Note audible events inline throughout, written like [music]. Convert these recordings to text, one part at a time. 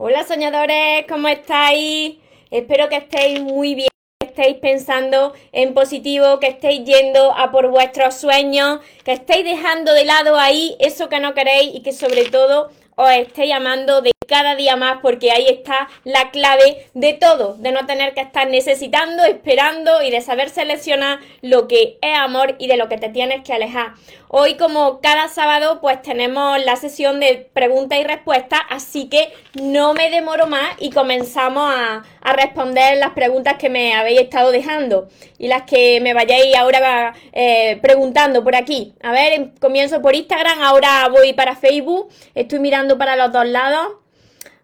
Hola soñadores, ¿cómo estáis? Espero que estéis muy bien, que estéis pensando en positivo, que estéis yendo a por vuestros sueños, que estéis dejando de lado ahí eso que no queréis y que sobre todo os estéis amando de cada día más porque ahí está la clave de todo, de no tener que estar necesitando, esperando y de saber seleccionar lo que es amor y de lo que te tienes que alejar. Hoy como cada sábado pues tenemos la sesión de preguntas y respuestas, así que no me demoro más y comenzamos a, responder las preguntas que me habéis estado dejando y las que me vayáis ahora eh, preguntando por aquí. A ver, comienzo por Instagram, ahora voy para Facebook, estoy mirando para los dos lados.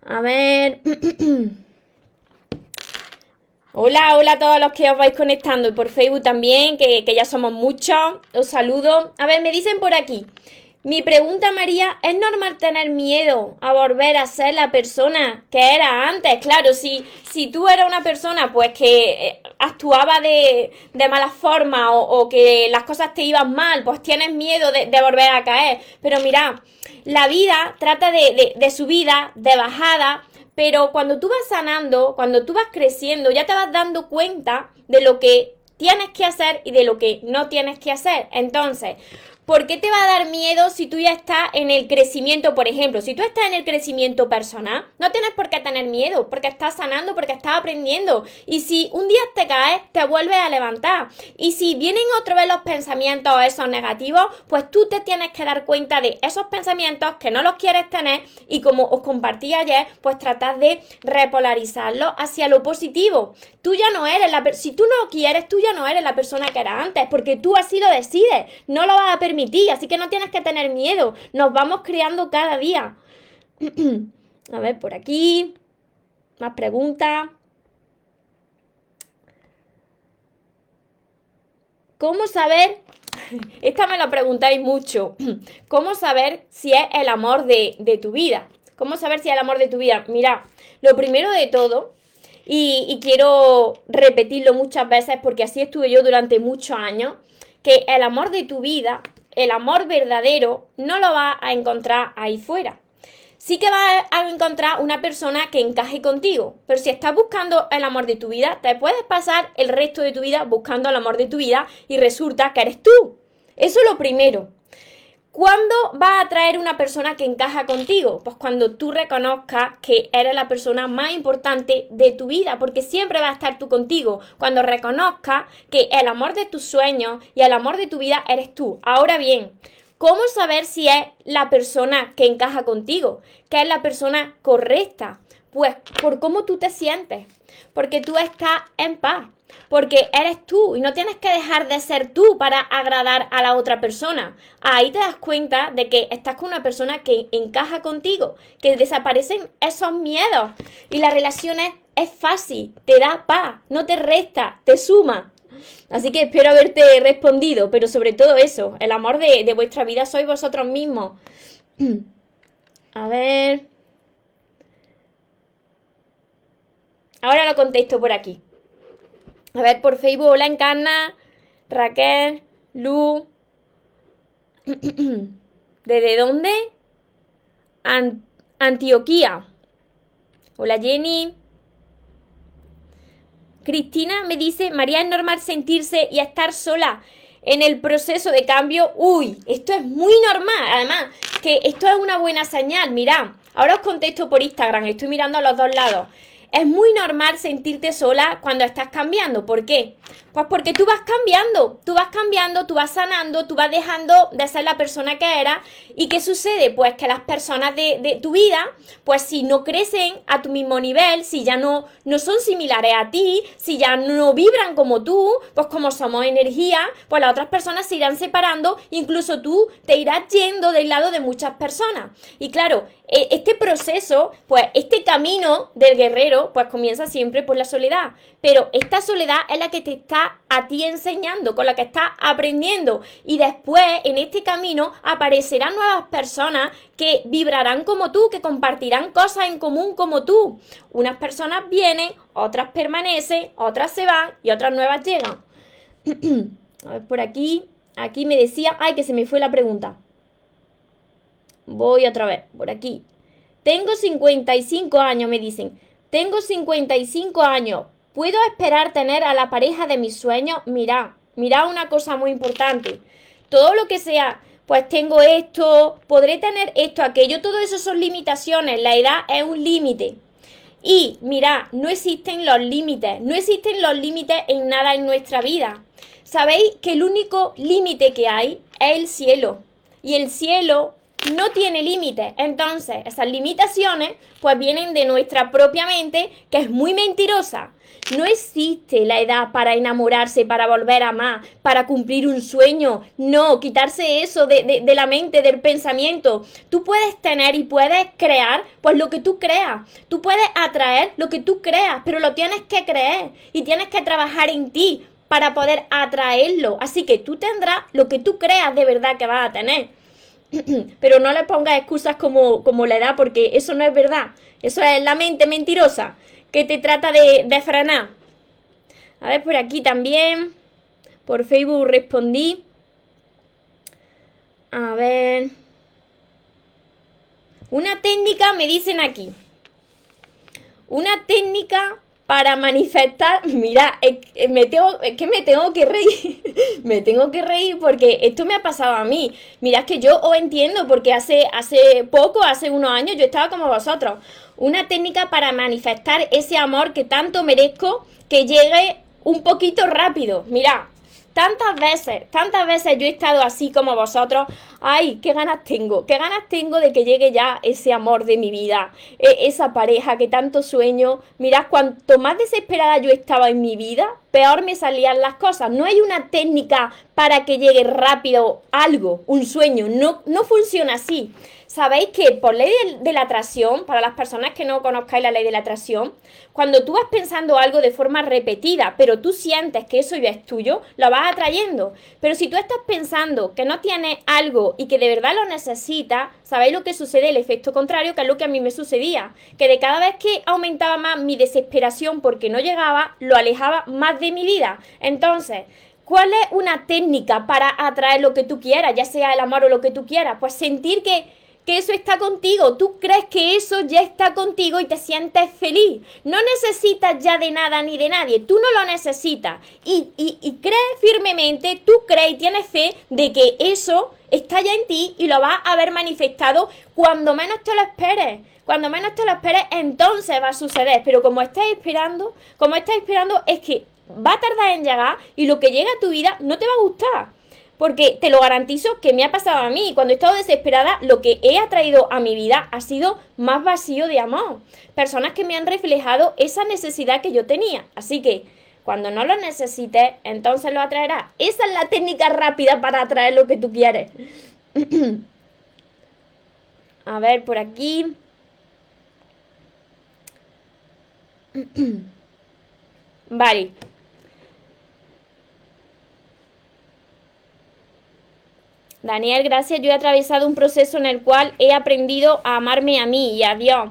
A ver. Hola, hola a todos los que os vais conectando y por Facebook también, que, ya somos muchos. Os saludo. A ver, me dicen por aquí. Mi pregunta, María, ¿es normal tener miedo a volver a ser la persona que era antes? Claro, si, si tú eras una persona pues que eh, actuaba de, de mala forma o, que las cosas te iban mal, pues tienes miedo de, de volver a caer. Pero mira, la vida trata de, de, subida, de bajada, pero cuando tú vas sanando, cuando tú vas creciendo, ya te vas dando cuenta de lo que tienes que hacer y de lo que no tienes que hacer. Entonces, ¿Por qué te va a dar miedo si tú ya estás en el crecimiento, por ejemplo? Si tú estás en el crecimiento personal, no tienes por qué tener miedo, porque estás sanando, porque estás aprendiendo. Y si un día te caes, te vuelves a levantar. Y si vienen otra vez los pensamientos esos negativos, pues tú te tienes que dar cuenta de esos pensamientos que no los quieres tener y como os compartí ayer, pues tratar de repolarizarlos hacia lo positivo. Tú ya no eres la si tú no quieres, tú ya no eres la persona que eras antes, porque tú así lo decides, no lo vas a permitir así que no tienes que tener miedo, nos vamos creando cada día. [clears throat] a ver, por aquí, más preguntas. ¿Cómo saber? [laughs] Esta me lo preguntáis mucho. [clears throat] ¿Cómo saber si es el amor de, tu vida? ¿Cómo saber si es el amor de tu vida? Mira, lo primero de todo, y quiero repetirlo muchas veces porque así estuve yo durante muchos años, que el amor de tu vida el amor verdadero no lo vas a encontrar ahí fuera. Sí que vas a encontrar una persona que encaje contigo, pero si estás buscando el amor de tu vida, te puedes pasar el resto de tu vida buscando el amor de tu vida y resulta que eres tú. Eso es lo primero. ¿Cuándo va a traer una persona que encaja contigo? Pues cuando tú reconozcas que eres la persona más importante de tu vida, porque siempre va a estar tú contigo. Cuando reconozcas que el amor de tus sueños y el amor de tu vida eres tú. Ahora bien, ¿cómo saber si es la persona que encaja contigo? Que es la persona correcta. Pues por cómo tú te sientes, porque tú estás en paz porque eres tú y no tienes que dejar de ser tú para agradar a la otra persona. Ahí te das cuenta de que estás con una persona que encaja contigo, que desaparecen esos miedos y la relación es, fácil, te da paz, no te resta, te suma. Así que espero haberte respondido, pero sobre todo eso, el amor de, de vuestra vida sois vosotros mismos. [clears throat] A ver. Ahora lo contesto por aquí. A ver, por Facebook, hola Encarna, Raquel, Lu. [clears throat] ¿Desde dónde? Antioquía. Hola Jenny. Cristina me dice, María, es normal sentirse y estar sola en el proceso de cambio. Uy, esto es muy normal. Además, que esto es una buena señal. Mirad, ahora os contesto por Instagram, estoy mirando a los dos lados. Es muy normal sentirte sola cuando estás cambiando. ¿Por qué? Pues porque tú vas cambiando, tú vas cambiando, tú vas sanando, tú vas dejando de ser la persona que eras. ¿Y qué sucede? Pues que las personas de, tu vida, pues si no crecen a tu mismo nivel, si ya no, no son similares a ti, si ya no vibran como tú, pues como somos energía, pues las otras personas se irán separando, incluso tú te irás yendo del lado de muchas personas. Y claro, e, este proceso, pues este camino del guerrero, pues comienza siempre por la soledad. Pero esta soledad es la que te está a ti enseñando, con la que estás aprendiendo. Y después, en este camino, aparecerán nuevas personas que vibrarán como tú, que compartirán cosas en común como tú. Unas personas vienen, otras permanecen, otras se van y otras nuevas llegan. [clears throat] a ver, por aquí, aquí me decía, ay, que se me fue la pregunta. Voy otra vez, por aquí. Tengo 55 años, me dicen. Tengo 55 años. ¿Puedo esperar tener a la pareja de mis sueños? Mira, mira una cosa muy importante. Todo lo que sea, pues tengo esto, podré tener esto, aquello, todo eso son limitaciones. La edad es un límite. Y mira, no existen los límites, no existen los límites en nada en nuestra vida. Sabéis que el único límite que hay es el cielo. Y el cielo no tiene límites. Entonces, esas limitaciones pues vienen de nuestra propia mente, que es muy mentirosa. No existe la edad para enamorarse, para volver a amar, para cumplir un sueño. No, quitarse eso de, de, la mente, del pensamiento. Tú puedes tener y puedes crear pues lo que tú creas. Tú puedes atraer lo que tú creas, pero lo tienes que creer y tienes que trabajar en ti para poder atraerlo. Así que tú tendrás lo que tú creas de verdad que vas a tener. [clears throat] Pero no le pongas excusas como, como la edad, porque eso no es verdad. Eso es la mente mentirosa que te trata de, de frenar. A ver, por aquí también. Por Facebook respondí. A ver. Una técnica, me dicen aquí. Una técnica para manifestar, mira, es, me tengo, que me tengo que reír, [laughs] me tengo que reír porque esto me ha pasado a mí. Mira, es que yo os entiendo porque hace, hace poco, hace unos años, yo estaba como vosotros. Una técnica para manifestar ese amor que tanto merezco que llegue un poquito rápido. Mira, tantas veces, tantas veces yo he estado así como vosotros. Ay, qué ganas tengo, qué ganas tengo de que llegue ya ese amor de mi vida, e, esa pareja que tanto sueño. Mirad, cuanto más desesperada yo estaba en mi vida, peor me salían las cosas. No hay una técnica para que llegue rápido algo, un sueño. No, no funciona así. Sabéis que por ley de, la atracción, para las personas que no conozcáis la ley de la atracción, cuando tú vas pensando algo de forma repetida, pero tú sientes que eso ya es tuyo, lo vas atrayendo. Pero si tú estás pensando que no tienes algo y que de verdad lo necesitas, ¿sabéis lo que sucede? El efecto contrario, que es lo que a mí me sucedía. Que de cada vez que aumentaba más mi desesperación porque no llegaba, lo alejaba más de mi vida. Entonces, ¿cuál es una técnica para atraer lo que tú quieras, ya sea el amor o lo que tú quieras? Pues sentir que que eso está contigo, tú crees que eso ya está contigo y te sientes feliz. No necesitas ya de nada ni de nadie, tú no lo necesitas. Y, y, crees firmemente, tú crees y tienes fe de que eso está ya en ti y lo vas a haber manifestado cuando menos te lo esperes. Cuando menos te lo esperes, entonces va a suceder. Pero como estás esperando, como estás esperando, es que va a tardar en llegar y lo que llega a tu vida no te va a gustar. Porque te lo garantizo que me ha pasado a mí. Cuando he estado desesperada, lo que he atraído a mi vida ha sido más vacío de amor. Personas que me han reflejado esa necesidad que yo tenía. Así que cuando no lo necesites, entonces lo atraerás. Esa es la técnica rápida para atraer lo que tú quieres. [clears throat] a ver, por aquí. [clears throat] vale. Daniel, gracias. Yo he atravesado un proceso en el cual he aprendido a amarme a mí y a Dios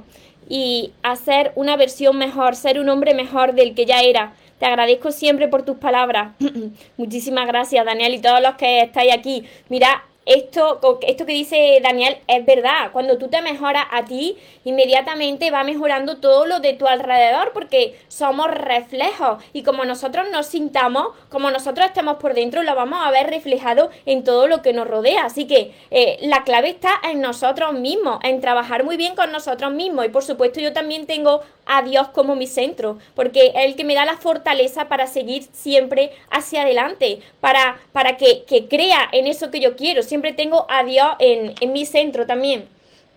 y a ser una versión mejor, ser un hombre mejor del que ya era. Te agradezco siempre por tus palabras. [clears throat] Muchísimas gracias, Daniel, y todos los que estáis aquí. Mira, esto, esto que dice Daniel es verdad. Cuando tú te mejoras a ti, inmediatamente va mejorando todo lo de tu alrededor porque somos reflejos y como nosotros nos sintamos, como nosotros estamos por dentro, lo vamos a ver reflejado en todo lo que nos rodea. Así que eh, la clave está en nosotros mismos, en trabajar muy bien con nosotros mismos. Y por supuesto yo también tengo a Dios como mi centro, porque es el que me da la fortaleza para seguir siempre hacia adelante, para, para que, que crea en eso que yo quiero siempre tengo a Dios en, mi centro también.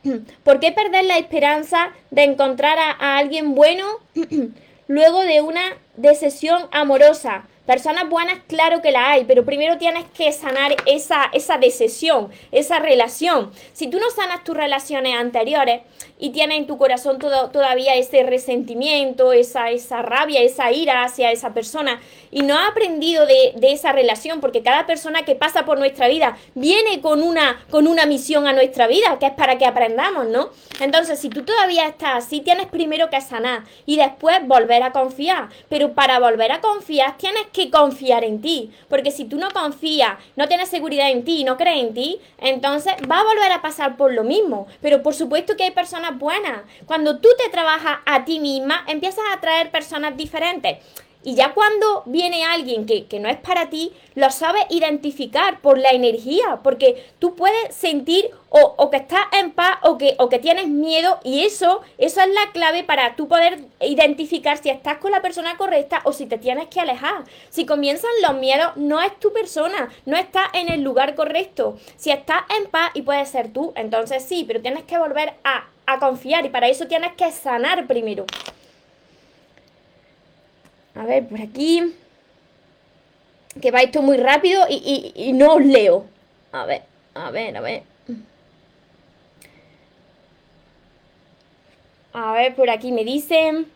[clears throat] ¿Por qué perder la esperanza de encontrar a, alguien bueno [clears throat] luego de una decisión amorosa? Personas buenas, claro que la hay, pero primero tienes que sanar esa, esa decisión, esa relación. Si tú no sanas tus relaciones anteriores y tienes en tu corazón todo, todavía ese resentimiento, esa, esa rabia, esa ira hacia esa persona y no has aprendido de, de, esa relación, porque cada persona que pasa por nuestra vida viene con una, con una misión a nuestra vida, que es para que aprendamos, ¿no? Entonces, si tú todavía estás así, tienes primero que sanar y después volver a confiar. Pero para volver a confiar tienes que que confiar en ti, porque si tú no confías, no tienes seguridad en ti, no crees en ti, entonces va a volver a pasar por lo mismo. Pero por supuesto que hay personas buenas. Cuando tú te trabajas a ti misma, empiezas a atraer personas diferentes. Y ya cuando viene alguien que, no es para ti, lo sabes identificar por la energía, porque tú puedes sentir o, que estás en paz o que, o que tienes miedo y eso, eso es la clave para tú poder identificar si estás con la persona correcta o si te tienes que alejar. Si comienzan los miedos, no es tu persona, no estás en el lugar correcto. Si estás en paz y puedes ser tú, entonces sí, pero tienes que volver a, a confiar y para eso tienes que sanar primero. A ver, por aquí. Que va esto muy rápido y, no os leo. A ver, a ver, a ver. A ver, por aquí me dicen.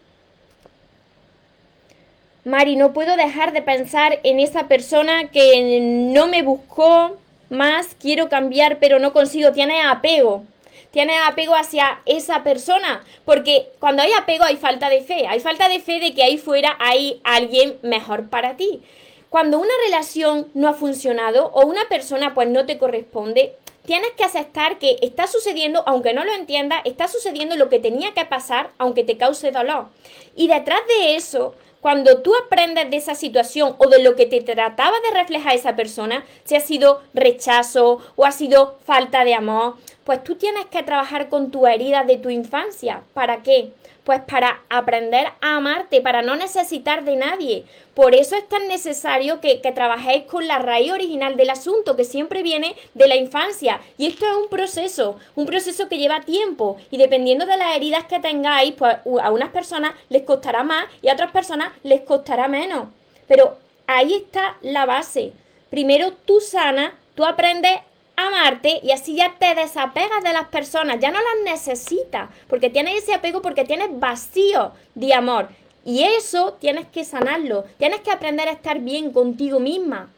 Mari, no puedo dejar de pensar en esa persona que no me buscó más, quiero cambiar, pero no consigo. Tiene apego tienes apego hacia esa persona, porque cuando hay apego hay falta de fe, hay falta de fe de que ahí fuera hay alguien mejor para ti. Cuando una relación no ha funcionado o una persona pues no te corresponde, tienes que aceptar que está sucediendo, aunque no lo entiendas, está sucediendo lo que tenía que pasar, aunque te cause dolor. Y detrás de eso, cuando tú aprendes de esa situación o de lo que te trataba de reflejar esa persona, si ha sido rechazo o ha sido falta de amor, pues tú tienes que trabajar con tu herida de tu infancia. ¿Para qué? Pues para aprender a amarte, para no necesitar de nadie. Por eso es tan necesario que, trabajéis con la raíz original del asunto, que siempre viene de la infancia. Y esto es un proceso, un proceso que lleva tiempo. Y dependiendo de las heridas que tengáis, pues a unas personas les costará más y a otras personas les costará menos. Pero ahí está la base. Primero tú sanas, tú aprendes amarte y así ya te desapegas de las personas, ya no las necesitas, porque tienes ese apego porque tienes vacío de amor. Y eso tienes que sanarlo, tienes que aprender a estar bien contigo misma,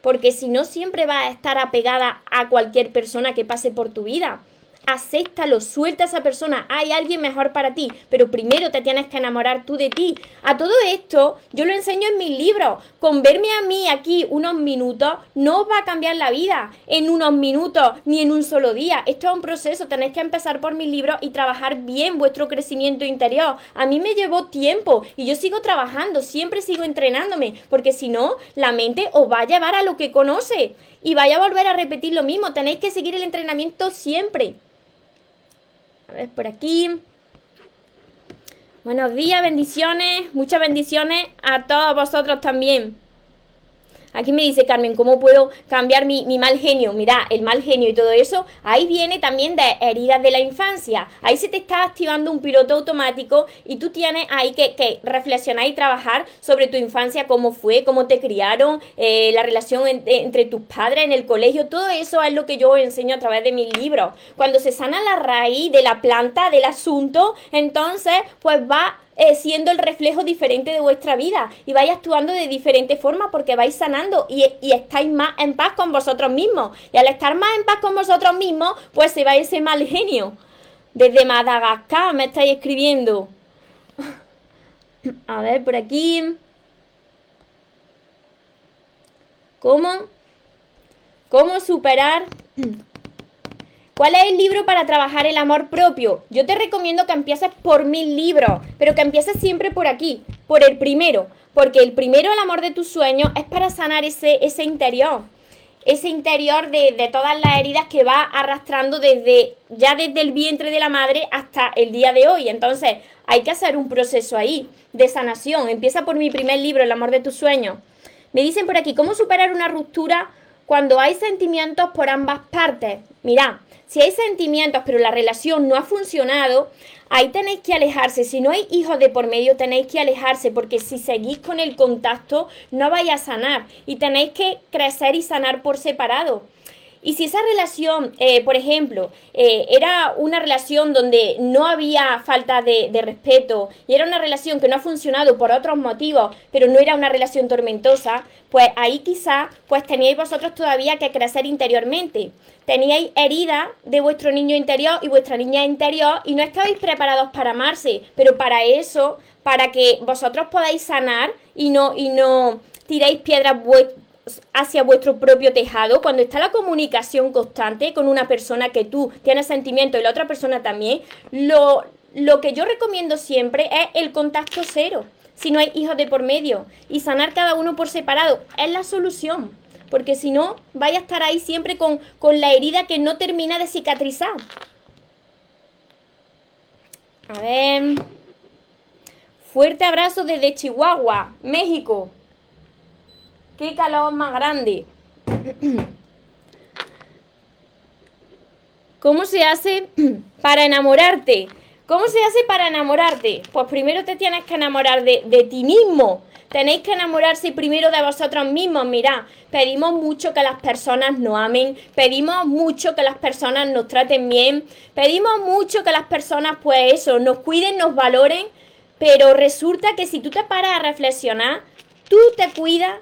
porque si no siempre vas a estar apegada a cualquier persona que pase por tu vida acéptalo, suelta a esa persona, hay alguien mejor para ti, pero primero te tienes que enamorar tú de ti. A todo esto yo lo enseño en mis libros, con verme a mí aquí unos minutos no os va a cambiar la vida en unos minutos ni en un solo día. Esto es un proceso, tenéis que empezar por mis libros y trabajar bien vuestro crecimiento interior. A mí me llevó tiempo y yo sigo trabajando, siempre sigo entrenándome, porque si no, la mente os va a llevar a lo que conoce y vaya a volver a repetir lo mismo. Tenéis que seguir el entrenamiento siempre. A ver, por aquí. Buenos días, bendiciones, muchas bendiciones a todos vosotros también. Aquí me dice Carmen, ¿cómo puedo cambiar mi, mal genio? Mira, el mal genio y todo eso, ahí viene también de heridas de la infancia. Ahí se te está activando un piloto automático y tú tienes ahí que, reflexionar y trabajar sobre tu infancia, cómo fue, cómo te criaron, eh, la relación entre tus padres en el colegio. Todo eso es lo que yo enseño a través de mis libros. Cuando se sana la raíz de la planta, del asunto, entonces pues va eh, siendo el reflejo diferente de vuestra vida y vais actuando de diferente forma porque vais sanando y, estáis más en paz con vosotros mismos. Y al estar más en paz con vosotros mismos, pues se va ese mal genio. Desde Madagascar me estáis escribiendo. [laughs] A ver, por aquí. ¿Cómo? ¿Cómo superar [clears throat] ¿Cuál es el libro para trabajar el amor propio? Yo te recomiendo que empieces por mil libros, pero que empieces siempre por aquí, por el primero, porque el primero, el amor de tus sueños, es para sanar ese, ese interior, ese interior de, todas las heridas que va arrastrando desde ya desde el vientre de la madre hasta el día de hoy. Entonces, hay que hacer un proceso ahí de sanación. Empieza por mi primer libro, El amor de tus sueños. Me dicen por aquí, ¿cómo superar una ruptura cuando hay sentimientos por ambas partes? Mira, si hay sentimientos pero la relación no ha funcionado, ahí tenéis que alejarse. Si no hay hijos de por medio, tenéis que alejarse porque si seguís con el contacto no vais a sanar y tenéis que crecer y sanar por separado. Y si esa relación, eh, por ejemplo, eh, era una relación donde no había falta de, respeto y era una relación que no ha funcionado por otros motivos, pero no era una relación tormentosa, pues ahí quizá pues teníais vosotros todavía que crecer interiormente. Teníais herida de vuestro niño interior y vuestra niña interior y no estabais preparados para amarse, pero para eso, para que vosotros podáis sanar y no, y no tiráis piedras hacia vuestro propio tejado, cuando está la comunicación constante con una persona que tú tienes sentimiento y la otra persona también, lo, lo que yo recomiendo siempre es el contacto cero, si no hay hijos de por medio, y sanar cada uno por separado, es la solución, porque si no, vaya a estar ahí siempre con, con la herida que no termina de cicatrizar. A ver. Fuerte abrazo desde Chihuahua, México. Qué calor más grande. ¿Cómo se hace para enamorarte? ¿Cómo se hace para enamorarte? Pues primero te tienes que enamorar de, ti mismo. Tenéis que enamorarse primero de vosotros mismos. Mirad, pedimos mucho que las personas nos amen, pedimos mucho que las personas nos traten bien, pedimos mucho que las personas, pues eso, nos cuiden, nos valoren, pero resulta que si tú te paras a reflexionar, tú te cuidas,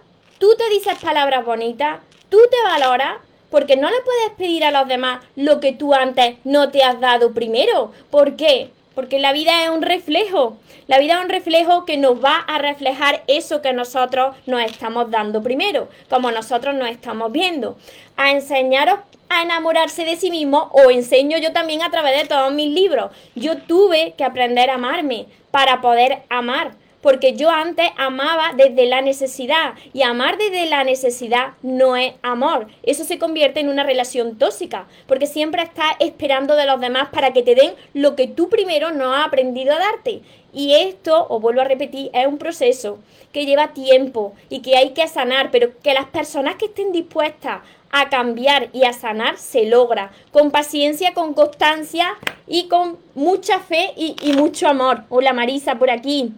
tú te dices palabras bonitas, tú te valoras, porque no le puedes pedir a los demás lo que tú antes no te has dado primero. ¿Por qué? Porque la vida es un reflejo. La vida es un reflejo que nos va a reflejar eso que nosotros nos estamos dando primero, como nosotros nos estamos viendo. A enseñaros a enamorarse de sí mismo o enseño yo también a través de todos mis libros. Yo tuve que aprender a amarme para poder amar porque yo antes amaba desde la necesidad y amar desde la necesidad no es amor. Eso se convierte en una relación tóxica, porque siempre estás esperando de los demás para que te den lo que tú primero no has aprendido a darte. Y esto, os vuelvo a repetir, es un proceso que lleva tiempo y que hay que sanar, pero que las personas que estén dispuestas a cambiar y a sanar se logra con paciencia, con constancia y con mucha fe y, y mucho amor. Hola Marisa por aquí.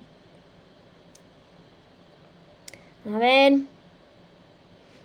A ver.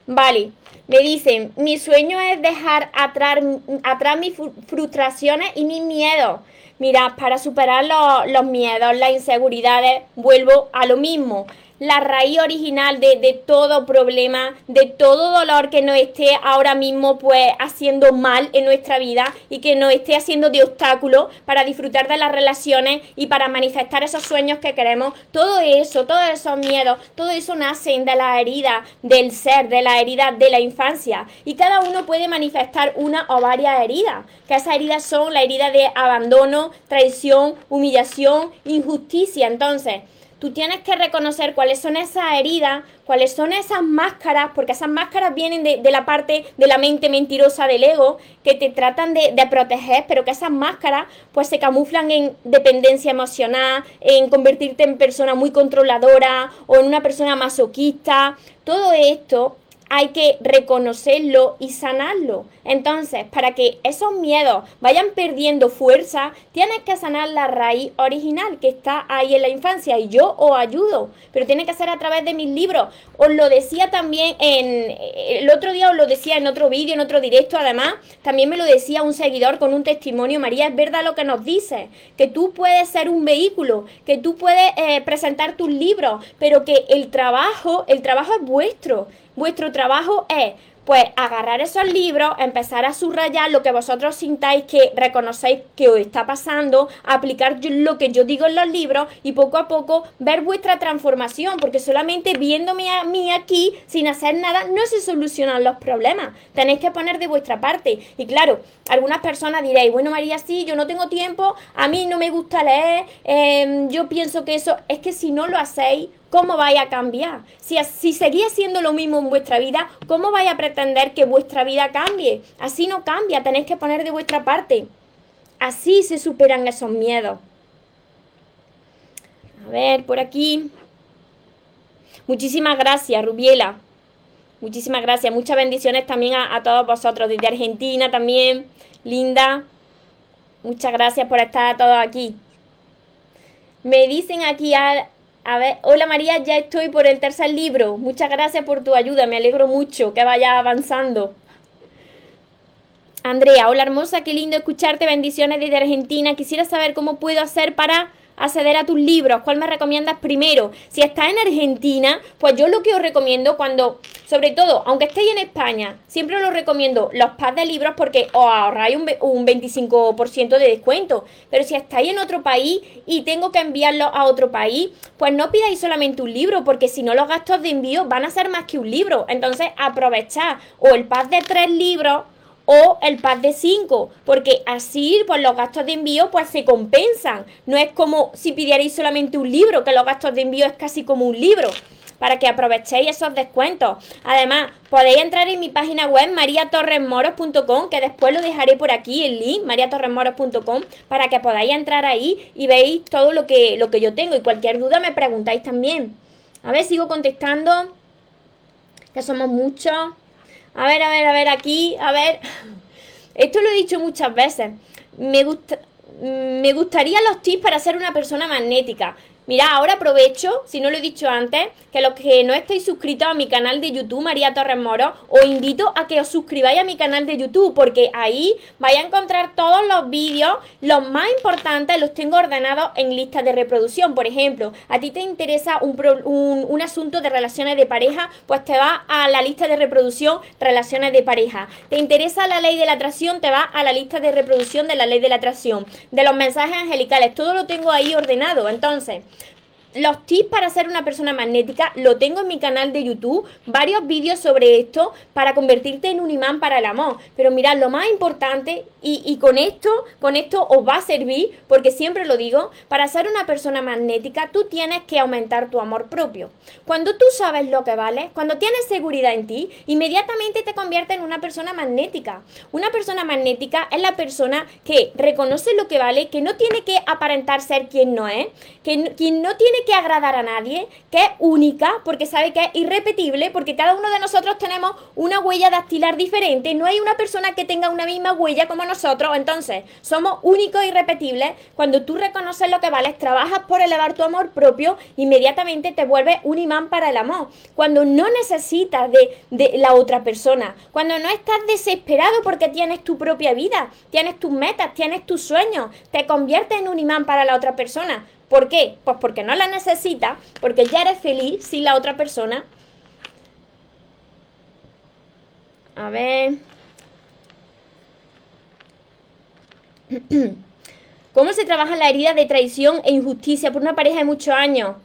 Vale, me dicen, mi sueño es dejar atrás, atrás mis frustraciones y mis miedos. Mira, para superar los, los miedos, las inseguridades, vuelvo a lo mismo la raíz original de, todo problema, de todo dolor que nos esté ahora mismo pues haciendo mal en nuestra vida y que nos esté haciendo de obstáculo para disfrutar de las relaciones y para manifestar esos sueños que queremos. Todo eso, todos esos miedos, todo eso nacen de la herida del ser, de la herida de la infancia. Y cada uno puede manifestar una o varias heridas, que esas heridas son la herida de abandono, traición, humillación, injusticia. Entonces, tú tienes que reconocer cuáles son esas heridas, cuáles son esas máscaras, porque esas máscaras vienen de, la parte de la mente mentirosa del ego, que te tratan de, de, proteger, pero que esas máscaras pues se camuflan en dependencia emocional, en convertirte en persona muy controladora o en una persona masoquista. Todo esto hay que reconocerlo y sanarlo. Entonces, para que esos miedos vayan perdiendo fuerza, tienes que sanar la raíz original que está ahí en la infancia y yo os ayudo, pero tiene que ser a través de mis libros. Os lo decía también en el otro día os lo decía en otro vídeo, en otro directo, además, también me lo decía un seguidor con un testimonio, María, es verdad lo que nos dice, que tú puedes ser un vehículo, que tú puedes eh, presentar tus libros, pero que el trabajo, el trabajo es vuestro Vuestro trabajo es pues agarrar esos libros, empezar a subrayar lo que vosotros sintáis que reconocéis que os está pasando, aplicar lo que yo digo en los libros y poco a poco ver vuestra transformación, porque solamente viéndome a mí aquí sin hacer nada no se solucionan los problemas. Tenéis que poner de vuestra parte. Y claro, algunas personas diréis, bueno María, sí, yo no tengo tiempo, a mí no me gusta leer, em, yo pienso que eso es que si no lo hacéis, ¿cómo vais a cambiar? Si, si seguís haciendo lo mismo en vuestra vida, ¿cómo vais a pretender que vuestra vida cambie? Así no cambia, tenéis que poner de vuestra parte. Así se superan esos miedos. A ver, por aquí. Muchísimas gracias, Rubiela. Muchísimas gracias. Muchas bendiciones también a, a todos vosotros, desde Argentina también. Linda. Muchas gracias por estar todos aquí. Me dicen aquí al, a ver, hola María, ya estoy por el tercer libro. Muchas gracias por tu ayuda, me alegro mucho que vaya avanzando. Andrea, hola hermosa, qué lindo escucharte, bendiciones desde Argentina. Quisiera saber cómo puedo hacer para acceder a tus libros? ¿Cuál me recomiendas primero? Si estás en Argentina, pues yo lo que os recomiendo cuando, sobre todo, aunque estéis en España, siempre os recomiendo los packs de libros porque os ahorráis un, un 25% de descuento. Pero si estáis en otro país y tengo que enviarlo a otro país, pues no pidáis solamente un libro, porque si no los gastos de envío van a ser más que un libro. Entonces aprovechad o el pack de tres libros o el pack de 5, porque así pues los gastos de envío pues se compensan. No es como si pidierais solamente un libro, que los gastos de envío es casi como un libro para que aprovechéis esos descuentos. Además, podéis entrar en mi página web mariatorresmoros.com, que después lo dejaré por aquí el link, mariatorresmoros.com, para que podáis entrar ahí y veáis todo lo que, lo que yo tengo. Y cualquier duda me preguntáis también. A ver, sigo contestando. Que somos muchos. A ver, a ver, a ver, aquí, a ver. Esto lo he dicho muchas veces. Me gusta, me gustaría los tips para ser una persona magnética. Mira, ahora aprovecho, si no lo he dicho antes, que los que no estéis suscritos a mi canal de YouTube, María Torres Moro, os invito a que os suscribáis a mi canal de YouTube, porque ahí vais a encontrar todos los vídeos, los más importantes los tengo ordenados en listas de reproducción. Por ejemplo, a ti te interesa un, un, asunto de relaciones de pareja, pues te va a la lista de reproducción relaciones de pareja. Te interesa la ley de la atracción, te va a la lista de reproducción de la ley de la atracción. De los mensajes angelicales, todo lo tengo ahí ordenado. Entonces, los tips para ser una persona magnética lo tengo en mi canal de YouTube, varios vídeos sobre esto para convertirte en un imán para el amor. Pero mirad, lo más importante, y, y, con esto, con esto os va a servir, porque siempre lo digo, para ser una persona magnética tú tienes que aumentar tu amor propio. Cuando tú sabes lo que vale, cuando tienes seguridad en ti, inmediatamente te conviertes en una persona magnética. Una persona magnética es la persona que reconoce lo que vale, que no tiene que aparentar ser quien no es, que quien no tiene agradar a nadie, que es única, porque sabe que es irrepetible, porque cada uno de nosotros tenemos una huella dactilar diferente, no hay una persona que tenga una misma huella como nosotros, entonces somos únicos e irrepetibles. Cuando tú reconoces lo que vales, trabajas por elevar tu amor propio, inmediatamente te vuelves un imán para el amor. Cuando no necesitas de la otra persona, cuando no estás desesperado porque tienes tu propia vida, tienes tus metas, tienes tus sueños, te conviertes en un imán para la otra persona. ¿Por qué? Pues porque no la necesitas, porque ya eres feliz sin la otra persona. A ver. [clears throat] ¿Cómo se trabaja la herida de traición e injusticia por una pareja de muchos años?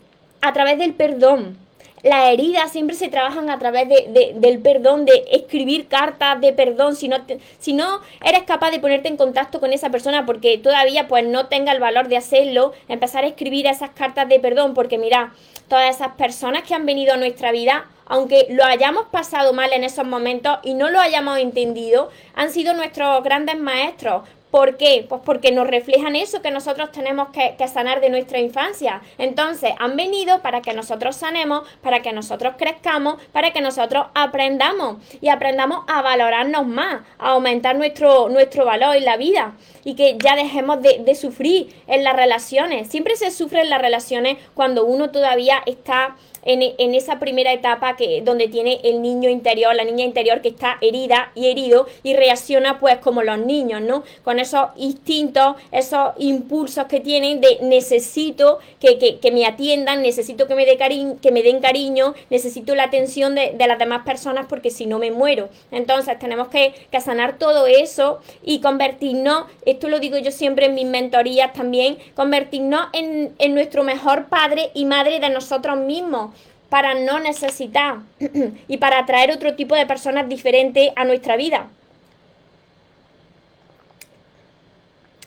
A través del perdón las heridas siempre se trabajan a través de, del perdón, de escribir cartas de perdón, si no, si no eres capaz de ponerte en contacto con esa persona porque todavía pues no tenga el valor de hacerlo, empezar a escribir esas cartas de perdón, porque mira, todas esas personas que han venido a nuestra vida, aunque lo hayamos pasado mal en esos momentos y no lo hayamos entendido, han sido nuestros grandes maestros, ¿Por qué? Pues porque nos reflejan eso que nosotros tenemos que, sanar de nuestra infancia. Entonces, han venido para que nosotros sanemos, para que nosotros crezcamos, para que nosotros aprendamos y aprendamos a valorarnos más, a aumentar nuestro, nuestro valor en la vida y que ya dejemos de, de sufrir en las relaciones. Siempre se sufre en las relaciones cuando uno todavía está en, esa primera etapa que, donde tiene el niño interior, la niña interior que está herida y herido y reacciona pues como los niños, ¿no? Con esos instintos, esos impulsos que tienen de necesito que, que, me atiendan, necesito que me, dé cari que me den cariño, necesito la atención de, de, las demás personas porque si no me muero. Entonces tenemos que, que sanar todo eso y convertirnos, esto lo digo yo siempre en mis mentorías también, convertirnos en, en nuestro mejor padre y madre de nosotros mismos para no necesitar [clears throat] y para atraer otro tipo de personas diferentes a nuestra vida.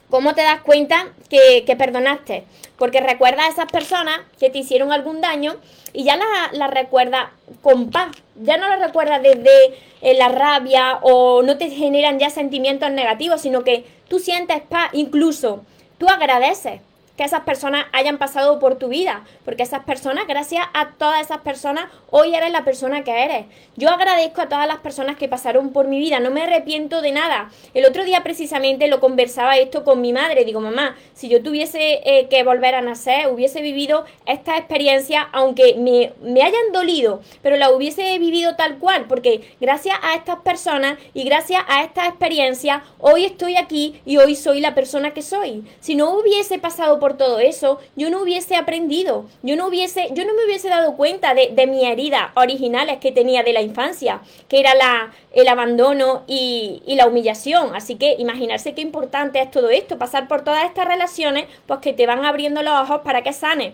¿Cómo te das cuenta que, perdonaste? Porque recuerdas a esas personas que te hicieron algún daño y ya las la recuerdas con paz. Ya no las recuerdas desde eh, la rabia o no te generan ya sentimientos negativos, sino que tú sientes paz, incluso tú agradeces que esas personas hayan pasado por tu vida, porque esas personas, gracias a todas esas personas, hoy eres la persona que eres. Yo agradezco a todas las personas que pasaron por mi vida, no me arrepiento de nada. El otro día precisamente lo conversaba esto con mi madre, digo, mamá, si yo tuviese eh, que volver a nacer, hubiese vivido esta experiencia, aunque me, me hayan dolido, pero la hubiese vivido tal cual, porque gracias a estas personas y gracias a esta experiencia, hoy estoy aquí y hoy soy la persona que soy. Si no hubiese pasado por por todo eso, yo no hubiese aprendido, yo no hubiese, yo no me hubiese dado cuenta de, de mis heridas originales que tenía de la infancia, que era la, el abandono y, y, la humillación. Así que imaginarse qué importante es todo esto, pasar por todas estas relaciones, pues que te van abriendo los ojos para que sanes.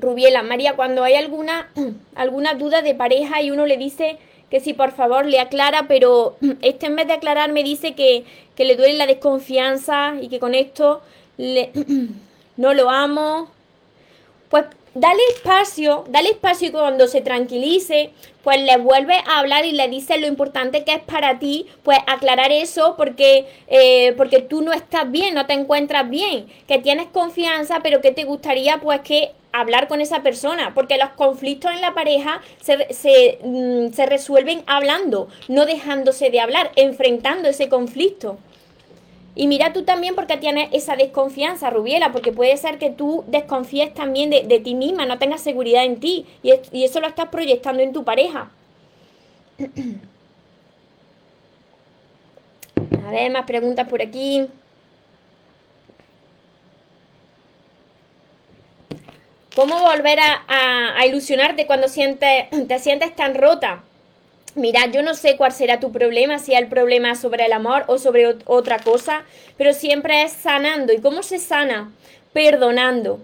Rubiela, María, cuando hay alguna, [clears throat] alguna duda de pareja y uno le dice que si por favor le aclara, pero [clears throat] este en vez de aclarar me dice que, que le duele la desconfianza y que con esto [clears throat] no lo amo, pues dale espacio, dale espacio y cuando se tranquilice, pues le vuelve a hablar y le dice lo importante que es para ti, pues aclarar eso porque, eh, porque tú no estás bien, no te encuentras bien, que tienes confianza, pero que te gustaría pues que hablar con esa persona, porque los conflictos en la pareja se, mm, se resuelven hablando, no dejándose de hablar, enfrentando ese conflicto. Y mira tú también porque tienes esa desconfianza, Rubiela, porque puede ser que tú desconfíes también de, ti misma, no tengas seguridad en ti y, y eso lo estás proyectando en tu pareja. [clears throat] A ver, más preguntas por aquí. ¿Cómo volver a, ilusionarte cuando sientes, [clears throat] te sientes tan rota? Mira, yo no sé cuál será tu problema, si el problema sobre el amor o sobre otra cosa, pero siempre es sanando. ¿Y cómo se sana? Perdonando.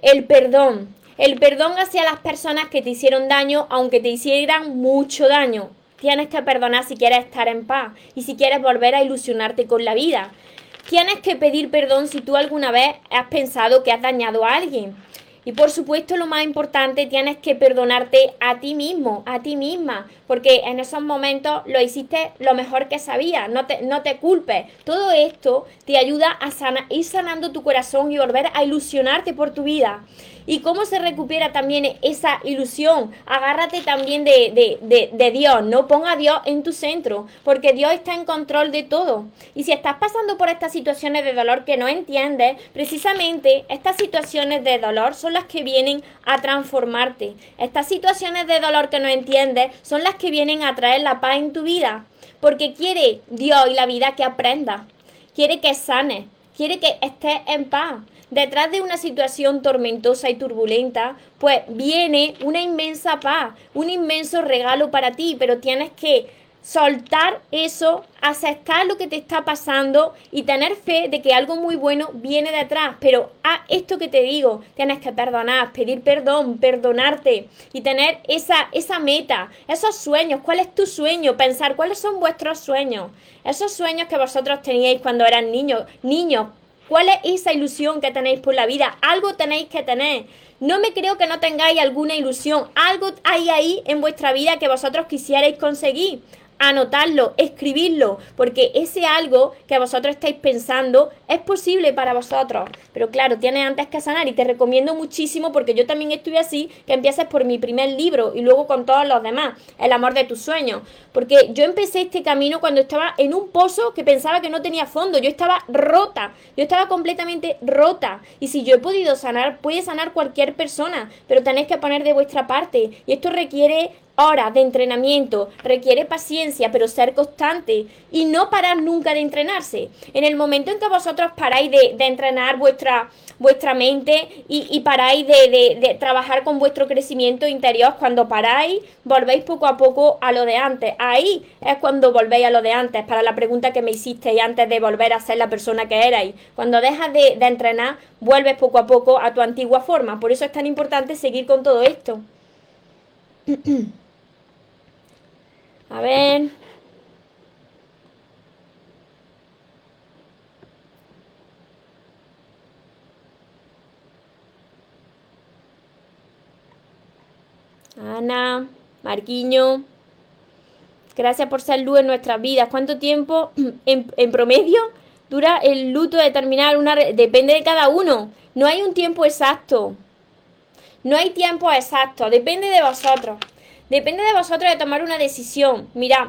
El perdón. El perdón hacia las personas que te hicieron daño, aunque te hicieran mucho daño. Tienes que perdonar si quieres estar en paz y si quieres volver a ilusionarte con la vida. Tienes que pedir perdón si tú alguna vez has pensado que has dañado a alguien. Y por supuesto lo más importante, tienes que perdonarte a ti mismo, a ti misma, porque en esos momentos lo hiciste lo mejor que sabías, no te, no te culpes. Todo esto te ayuda a ir sanando tu corazón y volver a ilusionarte por tu vida. ¿Y cómo se recupera también esa ilusión? Agárrate también de, de, de, Dios, no ponga a Dios en tu centro, porque Dios está en control de todo. Y si estás pasando por estas situaciones de dolor que no entiendes, precisamente estas situaciones de dolor son las que vienen a transformarte. Estas situaciones de dolor que no entiendes son las que vienen a traer la paz en tu vida, porque quiere Dios y la vida que aprendas, quiere que sanes, quiere que estés en paz. Detrás de una situación tormentosa y turbulenta, pues viene una inmensa paz, un inmenso regalo para ti, pero tienes que soltar eso, aceptar lo que te está pasando y tener fe de que algo muy bueno viene detrás. Pero a esto que te digo, tienes que perdonar, pedir perdón, perdonarte y tener esa, esa meta, esos sueños. ¿Cuál es tu sueño? Pensar cuáles son vuestros sueños. Esos sueños que vosotros teníais cuando eran niños, niños, ¿Cuál es esa ilusión que tenéis por la vida? Algo tenéis que tener. No me creo que no tengáis alguna ilusión. Algo hay ahí en vuestra vida que vosotros quisierais conseguir anotarlo, escribirlo, porque ese algo que vosotros estáis pensando es posible para vosotros. Pero claro, tienes antes que sanar y te recomiendo muchísimo porque yo también estoy así, que empieces por mi primer libro y luego con todos los demás, El amor de tus sueños. Porque yo empecé este camino cuando estaba en un pozo que pensaba que no tenía fondo, yo estaba rota, yo estaba completamente rota. Y si yo he podido sanar, puede sanar cualquier persona, pero tenéis que poner de vuestra parte. Y esto requiere horas de entrenamiento, requiere paciencia, pero ser constante y no parar nunca de entrenarse. En el momento en que vosotros paráis de, entrenar vuestra, vuestra mente y, paráis de, de, trabajar con vuestro crecimiento interior, cuando paráis, volvéis poco a poco a lo de antes. Ahí es cuando volvéis a lo de antes, para la pregunta que me hicisteis antes de volver a ser la persona que erais. Cuando dejas de, de entrenar, vuelves poco a poco a tu antigua forma. Por eso es tan importante seguir con todo esto. [clears throat] A ver. Ana, Marquiño, gracias por ser luz en nuestras vidas. ¿Cuánto tiempo [clears throat] en, promedio dura el luto de terminar una... Depende de cada uno. No hay un tiempo exacto. No hay tiempo exacto. Depende de vosotros. Depende de vosotros de tomar una decisión. Mirad,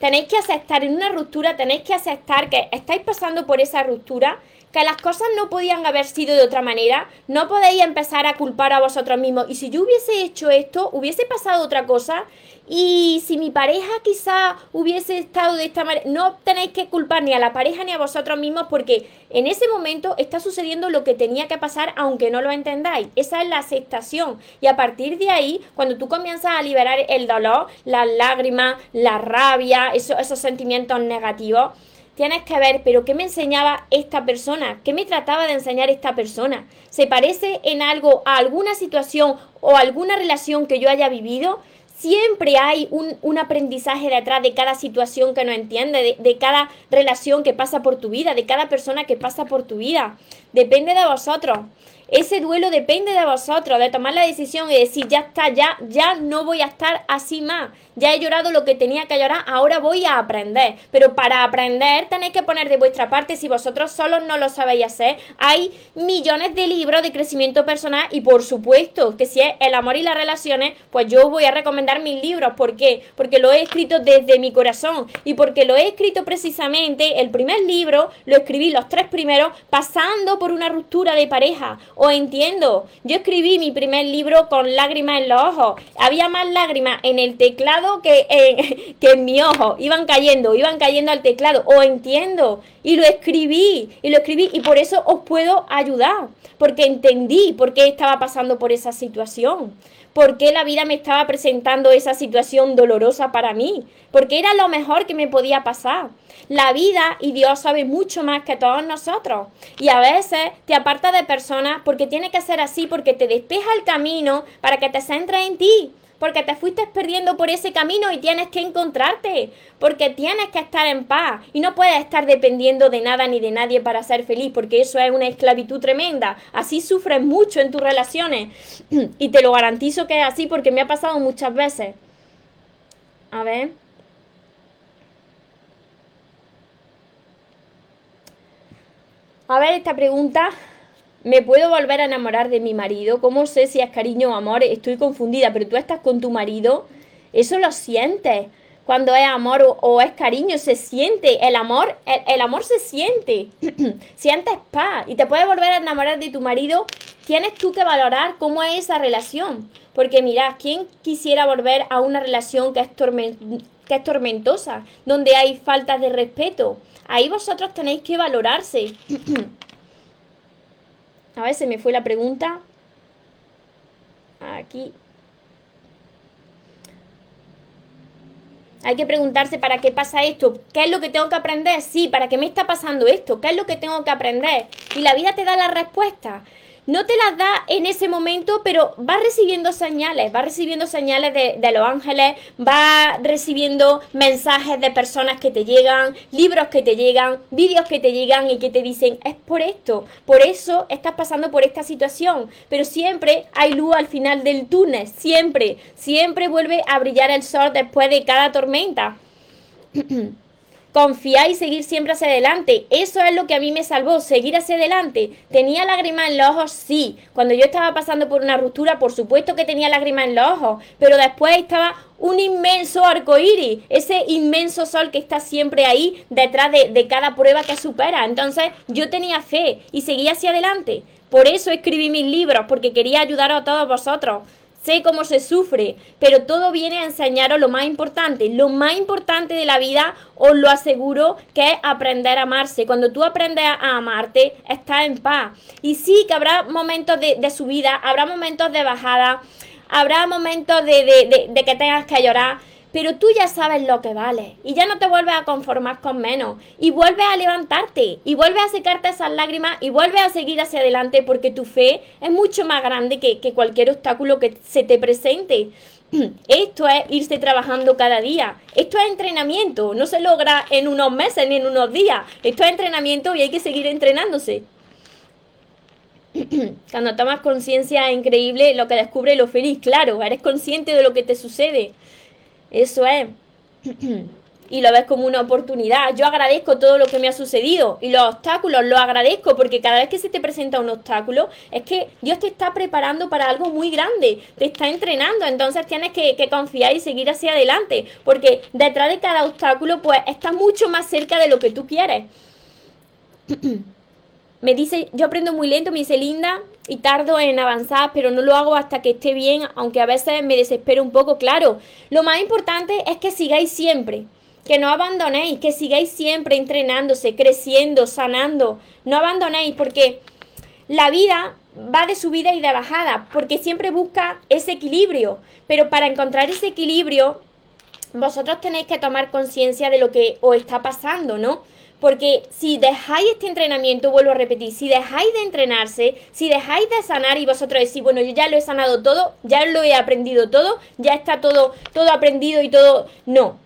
tenéis que aceptar en una ruptura, tenéis que aceptar que estáis pasando por esa ruptura, que las cosas no podían haber sido de otra manera, no podéis empezar a culpar a vosotros mismos. Y si yo hubiese hecho esto, hubiese pasado otra cosa, y si mi pareja quizá hubiese estado de esta manera, no tenéis que culpar ni a la pareja ni a vosotros mismos porque en ese momento está sucediendo lo que tenía que pasar aunque no lo entendáis. Esa es la aceptación. Y a partir de ahí, cuando tú comienzas a liberar el dolor, las lágrimas, la rabia, esos sentimientos negativos, tienes que ver, pero ¿qué me enseñaba esta persona? ¿Qué me trataba de enseñar esta persona? ¿Se parece en algo a alguna situación o alguna relación que yo haya vivido? Siempre hay un, aprendizaje detrás de cada situación que no entiende, de, de, cada relación que pasa por tu vida, de cada persona que pasa por tu vida. Depende de vosotros. Ese duelo depende de vosotros, de tomar la decisión y decir, ya está, ya, ya no voy a estar así más. Ya he llorado lo que tenía que llorar, ahora voy a aprender. Pero para aprender tenéis que poner de vuestra parte, si vosotros solos no lo sabéis hacer. Hay millones de libros de crecimiento personal y por supuesto que si es el amor y las relaciones, pues yo voy a recomendar mis libros. ¿Por qué? Porque lo he escrito desde mi corazón y porque lo he escrito precisamente, el primer libro lo escribí los tres primeros pasando por una ruptura de pareja o entiendo. Yo escribí mi primer libro con lágrimas en los ojos. Había más lágrimas en el teclado que en, [laughs] que en mi ojo. Iban cayendo, iban cayendo al teclado. O entiendo. Y lo escribí. Y lo escribí. Y por eso os puedo ayudar. Porque entendí por qué estaba pasando por esa situación por qué la vida me estaba presentando esa situación dolorosa para mí, porque era lo mejor que me podía pasar. La vida y Dios sabe mucho más que todos nosotros. Y a veces te aparta de personas porque tiene que ser así, porque te despeja el camino para que te centres en ti porque te fuiste perdiendo por ese camino y tienes que encontrarte, porque tienes que estar en paz y no puedes estar dependiendo de nada ni de nadie para ser feliz, porque eso es una esclavitud tremenda. Así sufres mucho en tus relaciones [clears throat] y te lo garantizo que es así porque me ha pasado muchas veces. A ver. A ver esta pregunta. ¿Me puedo volver a enamorar de mi marido? ¿Cómo sé si es cariño o amor? Estoy confundida, pero tú estás con tu marido, eso lo sientes. Cuando es amor o, es cariño, se siente. El amor, el, amor se siente. [clears throat] Sientes paz y te puedes volver a enamorar de tu marido. Tienes tú que valorar cómo es esa relación. Porque mira, ¿quién quisiera volver a una relación que es, que es tormentosa? Donde hay falta de respeto. Ahí vosotros tenéis que valorarse. [clears throat] A ver, me fue la pregunta. Aquí. Hay que preguntarse para qué pasa esto, qué es lo que tengo que aprender, sí, para qué me está pasando esto, qué es lo que tengo que aprender. Y la vida te da la respuesta no te las da en ese momento, pero va recibiendo señales, va recibiendo señales de, los ángeles, va recibiendo mensajes de personas que te llegan, libros que te llegan, vídeos que te llegan y que te dicen, es por esto, por eso estás pasando por esta situación, pero siempre hay luz al final del túnel, siempre, siempre vuelve a brillar el sol después de cada tormenta. [clears throat] confiar y seguir siempre hacia adelante. Eso es lo que a mí me salvó, seguir hacia adelante. ¿Tenía lágrimas en los ojos? Sí. Cuando yo estaba pasando por una ruptura, por supuesto que tenía lágrimas en los ojos, pero después estaba un inmenso arco iris, ese inmenso sol que está siempre ahí detrás de, de cada prueba que supera. Entonces yo tenía fe y seguía hacia adelante. Por eso escribí mis libros, porque quería ayudar a todos vosotros sé cómo se sufre, pero todo viene a enseñaros lo más importante. Lo más importante de la vida, os lo aseguro, que es aprender a amarse. Cuando tú aprendes a amarte, estás en paz. Y sí que habrá momentos de, subida, habrá momentos de bajada, habrá momentos de, de que tengas que llorar, pero tú ya sabes lo que vale y ya no te vuelves a conformar con menos y vuelves a levantarte y vuelves a secarte esas lágrimas y vuelves a seguir hacia adelante porque tu fe es mucho más grande que, que cualquier obstáculo que se te presente. [clears throat] Esto es irse trabajando cada día. Esto es entrenamiento. No se logra en unos meses ni en unos días. Esto es entrenamiento y hay que seguir entrenándose. [clears throat] Cuando tomas conciencia es increíble lo que descubre lo feliz. Claro, eres consciente de lo que te sucede. Eso es. [clears throat] y lo ves como una oportunidad. Yo agradezco todo lo que me ha sucedido y los obstáculos los agradezco porque cada vez que se te presenta un obstáculo es que Dios te está preparando para algo muy grande, te está entrenando, entonces tienes que, que confiar y seguir hacia adelante porque detrás de cada obstáculo pues estás mucho más cerca de lo que tú quieres. [clears throat] me dice, yo aprendo muy lento, me dice Linda, y tardo en avanzar, pero no lo hago hasta que esté bien, aunque a veces me desespero un poco, claro. Lo más importante es que sigáis siempre, que no abandonéis, que sigáis siempre entrenándose, creciendo, sanando, no abandonéis, porque la vida va de subida y de bajada, porque siempre busca ese equilibrio, pero para encontrar ese equilibrio, vosotros tenéis que tomar conciencia de lo que os está pasando, ¿no? Porque si dejáis este entrenamiento, vuelvo a repetir, si dejáis de entrenarse, si dejáis de sanar y vosotros decís, bueno, yo ya lo he sanado todo, ya lo he aprendido todo, ya está todo, todo aprendido y todo. No,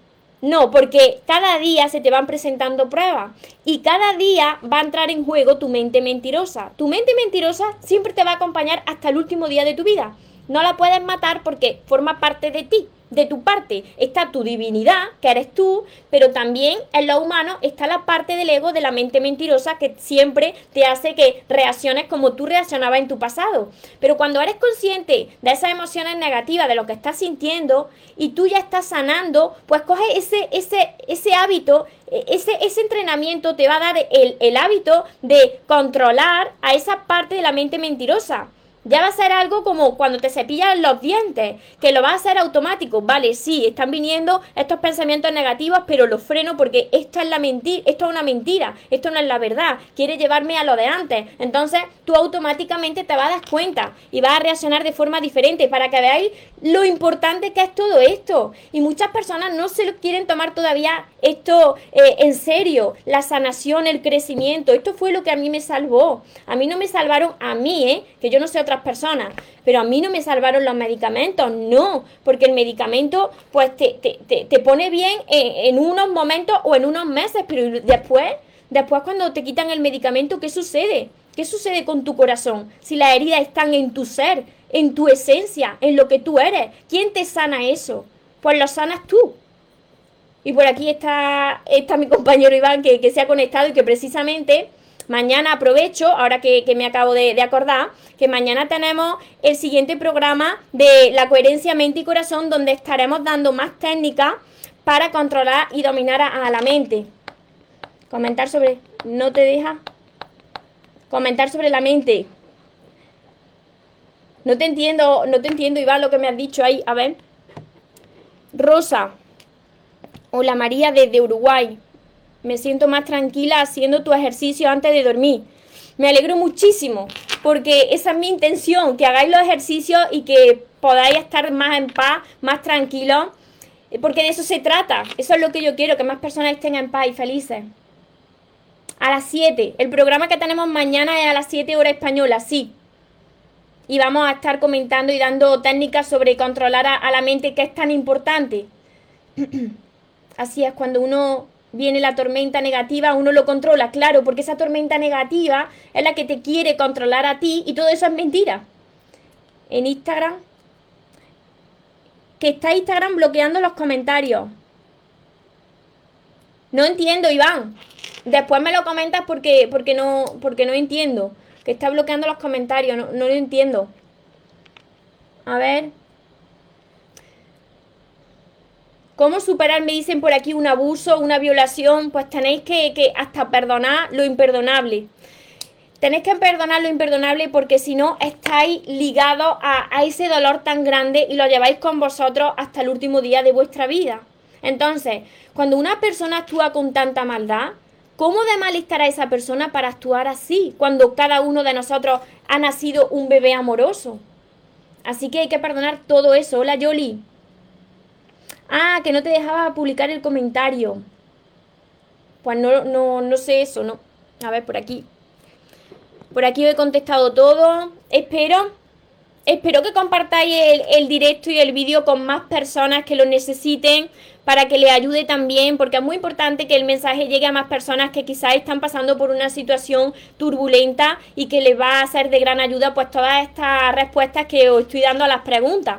no, porque cada día se te van presentando pruebas y cada día va a entrar en juego tu mente mentirosa. Tu mente mentirosa siempre te va a acompañar hasta el último día de tu vida. No la puedes matar porque forma parte de ti de tu parte está tu divinidad, que eres tú, pero también en lo humano está la parte del ego de la mente mentirosa que siempre te hace que reacciones como tú reaccionabas en tu pasado. Pero cuando eres consciente de esas emociones negativas, de lo que estás sintiendo, y tú ya estás sanando, pues coge ese, ese, ese hábito, e, ese, ese entrenamiento te va a dar el, el hábito de controlar a esa parte de la mente mentirosa. Ya va a ser algo como cuando te cepillan los dientes, que lo va a hacer automático. Vale, sí, están viniendo estos pensamientos negativos, pero los freno porque esto es la mentira, esto es una mentira, esto no es la verdad, quiere llevarme a lo de antes. Entonces, tú automáticamente te vas a dar cuenta y vas a reaccionar de forma diferente para que veáis lo importante que es todo esto. Y muchas personas no se quieren tomar todavía esto eh, en serio, la sanación, el crecimiento. Esto fue lo que a mí me salvó. A mí no me salvaron a mí, ¿eh? que yo no sé otras personas, pero a mí no me salvaron los medicamentos, no, porque el medicamento pues te, te, te, pone bien en, unos momentos o en unos meses, pero después, después cuando te quitan el medicamento, ¿qué sucede? ¿Qué sucede con tu corazón? Si las heridas están en tu ser, en tu esencia, en lo que tú eres, ¿quién te sana eso? Pues lo sanas tú. Y por aquí está, está mi compañero Iván que, que se ha conectado y que precisamente mañana aprovecho, ahora que, me acabo de, acordar, que mañana tenemos el siguiente programa de la coherencia mente y corazón, donde estaremos dando más técnicas para controlar y dominar a, a la mente. Comentar sobre... ¿No te deja? Comentar sobre la mente. No te entiendo, no te entiendo, Iván, lo que me has dicho ahí. A ver. Rosa. Hola María desde Uruguay. Me siento más tranquila haciendo tu ejercicio antes de dormir. Me alegro muchísimo porque esa es mi intención, que hagáis los ejercicios y que podáis estar más en paz, más tranquilos, porque de eso se trata. Eso es lo que yo quiero, que más personas estén en paz y felices a las 7. El programa que tenemos mañana es a las 7 hora española, sí. Y vamos a estar comentando y dando técnicas sobre controlar a, la mente, que es tan importante. [clears throat] Así es, cuando uno viene la tormenta negativa, uno lo controla, claro, porque esa tormenta negativa es la que te quiere controlar a ti y todo eso es mentira. En Instagram, que está Instagram bloqueando los comentarios. No entiendo, Iván. Después me lo comentas porque, porque, no, porque no entiendo. Que está bloqueando los comentarios, no, no lo entiendo. A ver. ¿Cómo superar, me dicen por aquí, un abuso, una violación? Pues tenéis que, que hasta perdonar lo imperdonable. Tenéis que perdonar lo imperdonable porque si no estáis ligados a, a, ese dolor tan grande y lo lleváis con vosotros hasta el último día de vuestra vida. Entonces, cuando una persona actúa con tanta maldad, ¿Cómo de mal estará esa persona para actuar así cuando cada uno de nosotros ha nacido un bebé amoroso? Así que hay que perdonar todo eso. Hola, Yoli. Ah, que no te dejaba publicar el comentario. Pues no, no, no sé eso, ¿no? A ver, por aquí. Por aquí he contestado todo. Espero, espero que compartáis el, directo y el vídeo con más personas que lo necesiten para que le ayude también, porque es muy importante que el mensaje llegue a más personas que quizás están pasando por una situación turbulenta y que les va a ser de gran ayuda pues todas estas respuestas que os estoy dando a las preguntas.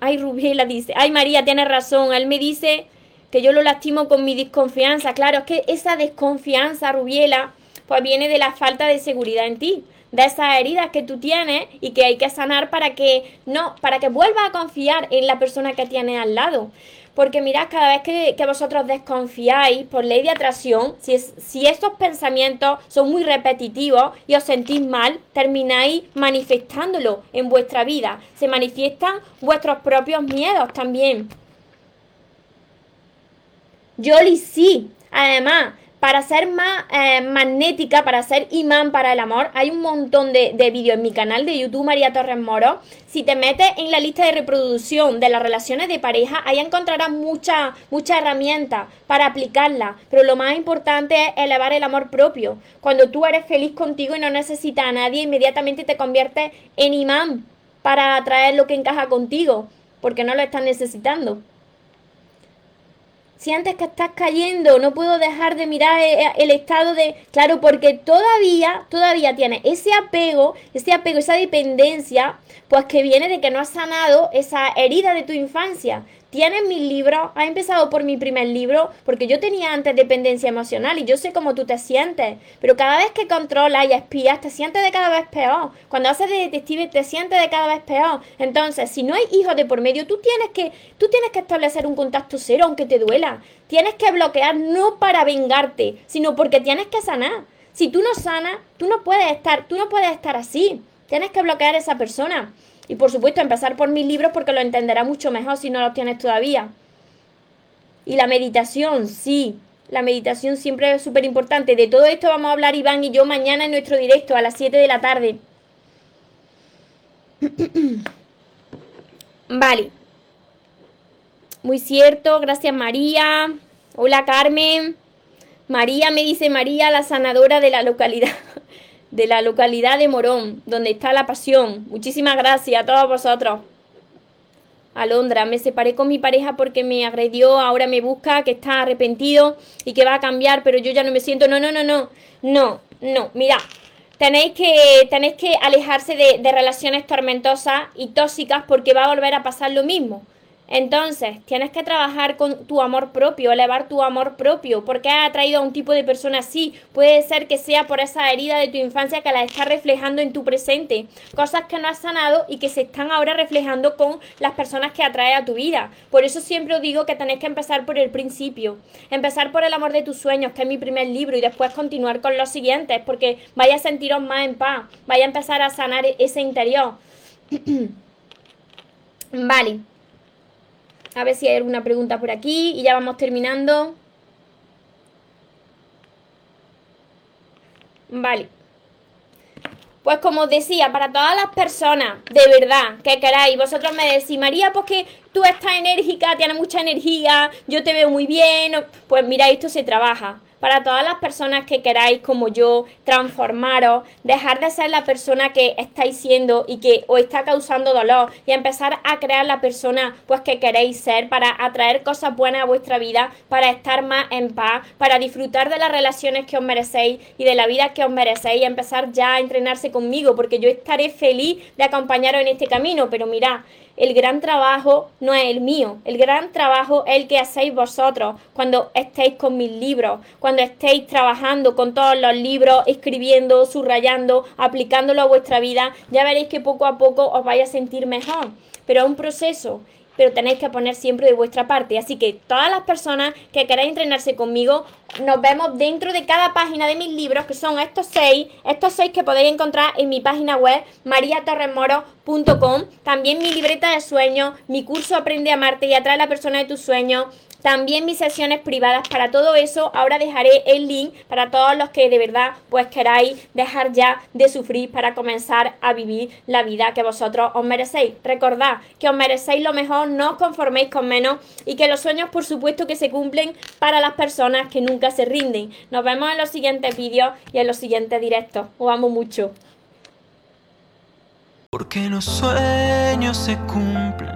Ay, Rubiela dice, ay María, tienes razón, él me dice que yo lo lastimo con mi desconfianza. Claro, es que esa desconfianza, Rubiela, pues viene de la falta de seguridad en ti de esas heridas que tú tienes y que hay que sanar para que no, para que vuelvas a confiar en la persona que tienes al lado. Porque mirad, cada vez que, vosotros desconfiáis por ley de atracción, si, si estos pensamientos son muy repetitivos y os sentís mal, termináis manifestándolo en vuestra vida. Se manifiestan vuestros propios miedos también. Yoli sí. Además, para ser más eh, magnética, para ser imán para el amor, hay un montón de, vídeos en mi canal de YouTube, María Torres Moro. Si te metes en la lista de reproducción de las relaciones de pareja, ahí encontrarás muchas mucha herramientas para aplicarla. Pero lo más importante es elevar el amor propio. Cuando tú eres feliz contigo y no necesitas a nadie, inmediatamente te conviertes en imán para atraer lo que encaja contigo, porque no lo estás necesitando. Sientes que estás cayendo, no puedo dejar de mirar eh, eh, el estado de... Claro, porque todavía, todavía tienes ese apego, ese apego, esa dependencia, pues que viene de que no has sanado esa herida de tu infancia tienes mis libros, has empezado por mi primer libro, porque yo tenía antes dependencia emocional y yo sé cómo tú te sientes, pero cada vez que controlas y espías, te sientes de cada vez peor. Cuando haces de detective, te sientes de cada vez peor. Entonces, si no hay hijos de por medio, tú tienes que, tú tienes que establecer un contacto cero, aunque te duela. Tienes que bloquear no para vengarte, sino porque tienes que sanar. Si tú no sanas, tú no puedes estar, tú no puedes estar así. Tienes que bloquear a esa persona. Y por supuesto, empezar por mis libros porque lo entenderá mucho mejor si no los tienes todavía. Y la meditación, sí. La meditación siempre es súper importante. De todo esto vamos a hablar Iván y yo mañana en nuestro directo a las 7 de la tarde. [clears throat] vale. Muy cierto. Gracias María. Hola Carmen. María me dice María, la sanadora de la localidad [laughs] de la localidad de Morón, donde está la pasión. Muchísimas gracias a todos vosotros. Alondra, me separé con mi pareja porque me agredió, ahora me busca, que está arrepentido y que va a cambiar, pero yo ya no me siento. No, no, no, no, no, no. Mira, tenéis que, tenéis que alejarse de, de relaciones tormentosas y tóxicas porque va a volver a pasar lo mismo. Entonces, tienes que trabajar con tu amor propio, elevar tu amor propio. porque has atraído a un tipo de persona así? Puede ser que sea por esa herida de tu infancia que la estás reflejando en tu presente. Cosas que no has sanado y que se están ahora reflejando con las personas que atrae a tu vida. Por eso siempre os digo que tenéis que empezar por el principio. Empezar por el amor de tus sueños, que es mi primer libro, y después continuar con los siguientes, porque vaya a sentiros más en paz. Vaya a empezar a sanar ese interior. [clears throat] vale. A ver si hay alguna pregunta por aquí y ya vamos terminando. Vale. Pues como os decía, para todas las personas de verdad que queráis, vosotros me decís, María, pues que tú estás enérgica, tienes mucha energía, yo te veo muy bien, pues mira, esto se trabaja para todas las personas que queráis, como yo, transformaros, dejar de ser la persona que estáis siendo y que os está causando dolor y empezar a crear la persona pues que queréis ser para atraer cosas buenas a vuestra vida, para estar más en paz, para disfrutar de las relaciones que os merecéis y de la vida que os merecéis y empezar ya a entrenarse conmigo, porque yo estaré feliz de acompañaros en este camino, pero mirad, el gran trabajo no es el mío, el gran trabajo es el que hacéis vosotros cuando estéis con mis libros, cuando estéis trabajando con todos los libros, escribiendo, subrayando, aplicándolo a vuestra vida, ya veréis que poco a poco os vais a sentir mejor. Pero es un proceso pero tenéis que poner siempre de vuestra parte. Así que todas las personas que queráis entrenarse conmigo, nos vemos dentro de cada página de mis libros, que son estos seis, estos seis que podéis encontrar en mi página web, mariatorremoro.com, también mi libreta de sueños, mi curso Aprende a amarte y atrae a la persona de tus sueños, también mis sesiones privadas para todo eso. Ahora dejaré el link para todos los que de verdad pues queráis dejar ya de sufrir para comenzar a vivir la vida que vosotros os merecéis. Recordad que os merecéis lo mejor, no os conforméis con menos y que los sueños por supuesto que se cumplen para las personas que nunca se rinden. Nos vemos en los siguientes vídeos y en los siguientes directos. Os amo mucho. Porque los sueños se cumplen